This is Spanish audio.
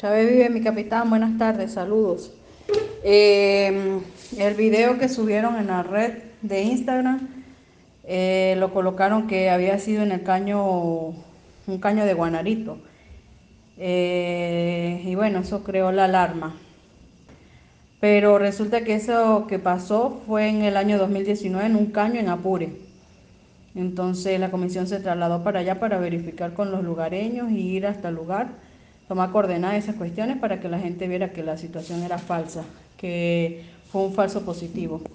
Chávez vive, mi capitán, buenas tardes, saludos. Eh, el video que subieron en la red de Instagram eh, lo colocaron que había sido en el caño, un caño de Guanarito. Eh, y bueno, eso creó la alarma. Pero resulta que eso que pasó fue en el año 2019 en un caño en Apure. Entonces la comisión se trasladó para allá para verificar con los lugareños y ir hasta el lugar tomar coordenadas de esas cuestiones para que la gente viera que la situación era falsa, que fue un falso positivo.